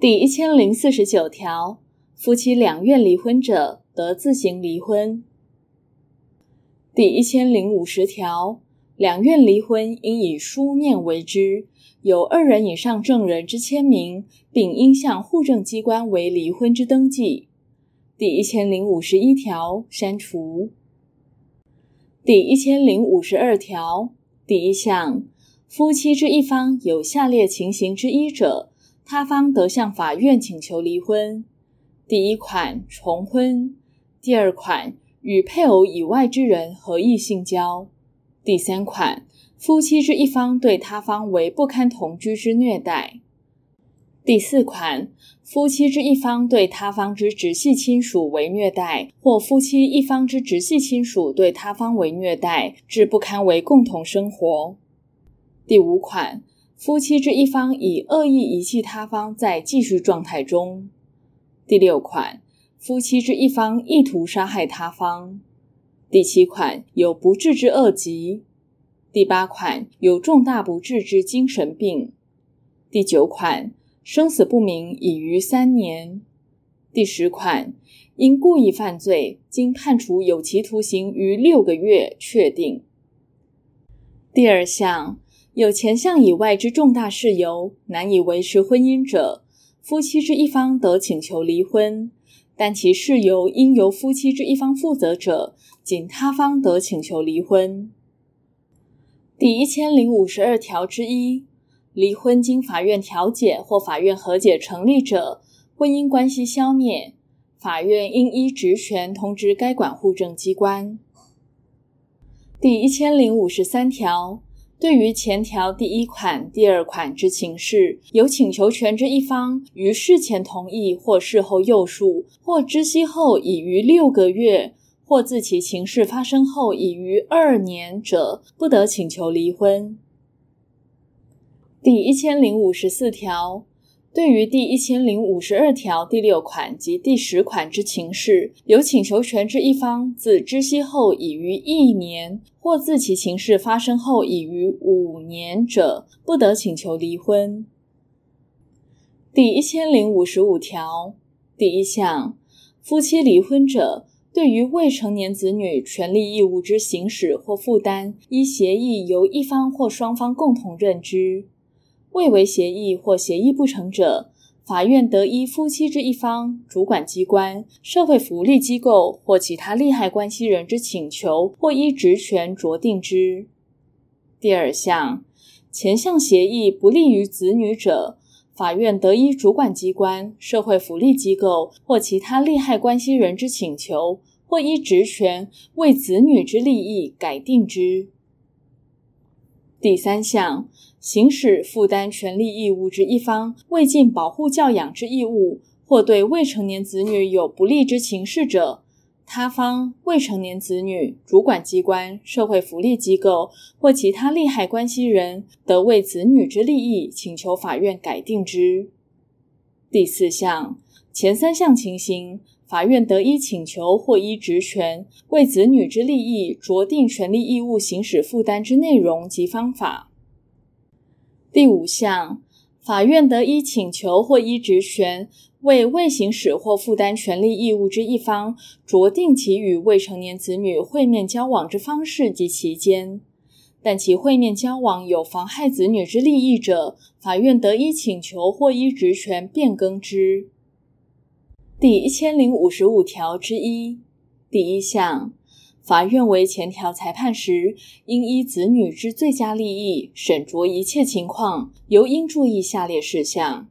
第一千零四十九条，夫妻两愿离婚者，得自行离婚。第一千零五十条，两愿离婚应以书面为之，有二人以上证人之签名，并应向户政机关为离婚之登记。第一千零五十一条删除。第一千零五十二条第一项，夫妻之一方有下列情形之一者，他方得向法院请求离婚：第一款重婚；第二款与配偶以外之人合意性交；第三款夫妻之一方对他方为不堪同居之虐待；第四款。夫妻之一方对他方之直系亲属为虐待，或夫妻一方之直系亲属对他方为虐待，致不堪为共同生活。第五款，夫妻之一方以恶意遗弃他方在继续状态中。第六款，夫妻之一方意图杀害他方。第七款，有不治之恶疾。第八款，有重大不治之精神病。第九款。生死不明已逾三年。第十款，因故意犯罪，经判处有期徒刑逾六个月，确定。第二项，有前项以外之重大事由，难以维持婚姻者，夫妻之一方得请求离婚，但其事由应由夫妻之一方负责者，仅他方得请求离婚。第一千零五十二条之一。离婚经法院调解或法院和解成立者，婚姻关系消灭，法院应依职权通知该管户政机关。第一千零五十三条，对于前条第一款、第二款之情事，有请求权之一方于事前同意或事后又述，或知悉后已逾六个月，或自其情事发生后已逾二年者，不得请求离婚。第一千零五十四条，对于第一千零五十二条第六款及第十款之情事，有请求权之一方自知悉后已逾一年，或自其情事发生后已逾五年者，不得请求离婚。第一千零五十五条第一项，夫妻离婚者，对于未成年子女权利义务之行使或负担，依协议由一方或双方共同认知。未为协议或协议不成者，法院得依夫妻之一方、主管机关、社会福利机构或其他利害关系人之请求，或依职权酌定之。第二项，前项协议不利于子女者，法院得依主管机关、社会福利机构或其他利害关系人之请求，或依职权为子女之利益改定之。第三项。行使负担权利义务之一方未尽保护教养之义务，或对未成年子女有不利之情事者，他方未成年子女、主管机关、社会福利机构或其他利害关系人，得为子女之利益请求法院改定之。第四项，前三项情形，法院得依请求或依职权为子女之利益酌定权利义务行使负担之内容及方法。第五项，法院得依请求或依职权，为未行使或负担权利义务之一方，酌定其与未成年子女会面交往之方式及期间。但其会面交往有妨害子女之利益者，法院得依请求或依职权变更之。第一千零五十五条之一第一项。法院为前条裁判时，应依子女之最佳利益，审酌一切情况，尤应注意下列事项：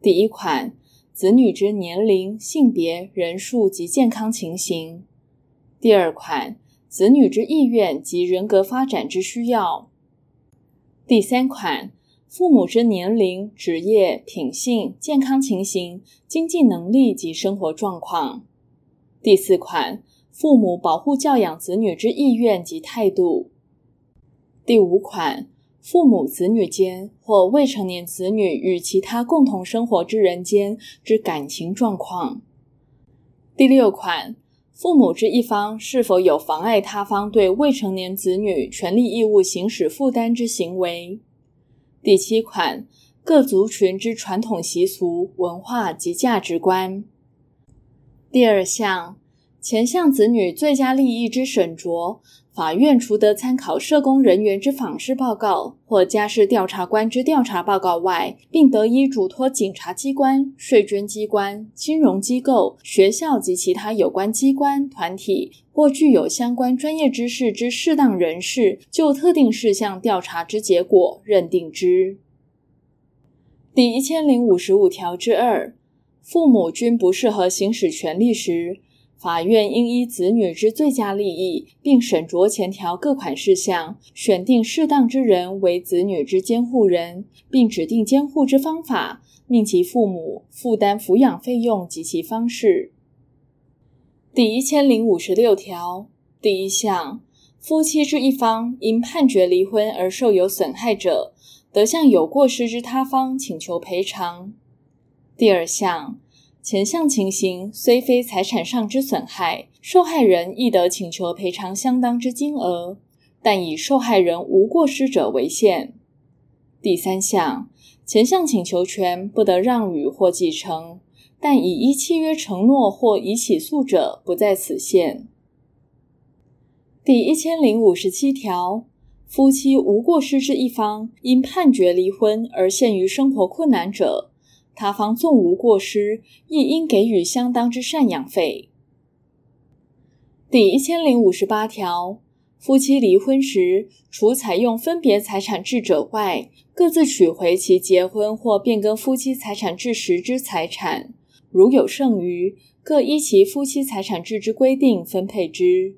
第一款，子女之年龄、性别、人数及健康情形；第二款，子女之意愿及人格发展之需要；第三款，父母之年龄、职业、品性、健康情形、经济能力及生活状况；第四款。父母保护教养子女之意愿及态度。第五款，父母子女间或未成年子女与其他共同生活之人间之感情状况。第六款，父母之一方是否有妨碍他方对未成年子女权利义务行使负担之行为。第七款，各族群之传统习俗、文化及价值观。第二项，前项子女最佳利益之审酌。法院除得参考社工人员之访视报告或家事调查官之调查报告外，并得以嘱托警察机关、税捐机关、金融机构、学校及其他有关机关、团体或具有相关专业知识之适当人士，就特定事项调查之结果认定之。第一千零五十五条之二，父母均不适合行使权利时，法院应依子女之最佳利益，并审酌前条各款事项，选定适当之人为子女之监护人，并指定监护之方法，命其父母负担抚养费用及其方式。第一千零五十六条第一项，夫妻之一方因判决离婚而受有损害者，得向有过失之他方请求赔偿。第二项。前项情形虽非财产上之损害，受害人亦得请求赔偿相当之金额，但以受害人无过失者为限。第三项，前项请求权不得让与或继承，但已依契约承诺或已起诉者不在此限。第一千零五十七条，夫妻无过失之一方因判决离婚而陷于生活困难者，他方纵无过失，亦应给予相当之赡养费。第一千零五十八条，夫妻离婚时，除采用分别财产制者外，各自取回其结婚或变更夫妻财产制时之财产，如有剩余，各依其夫妻财产制之规定分配之。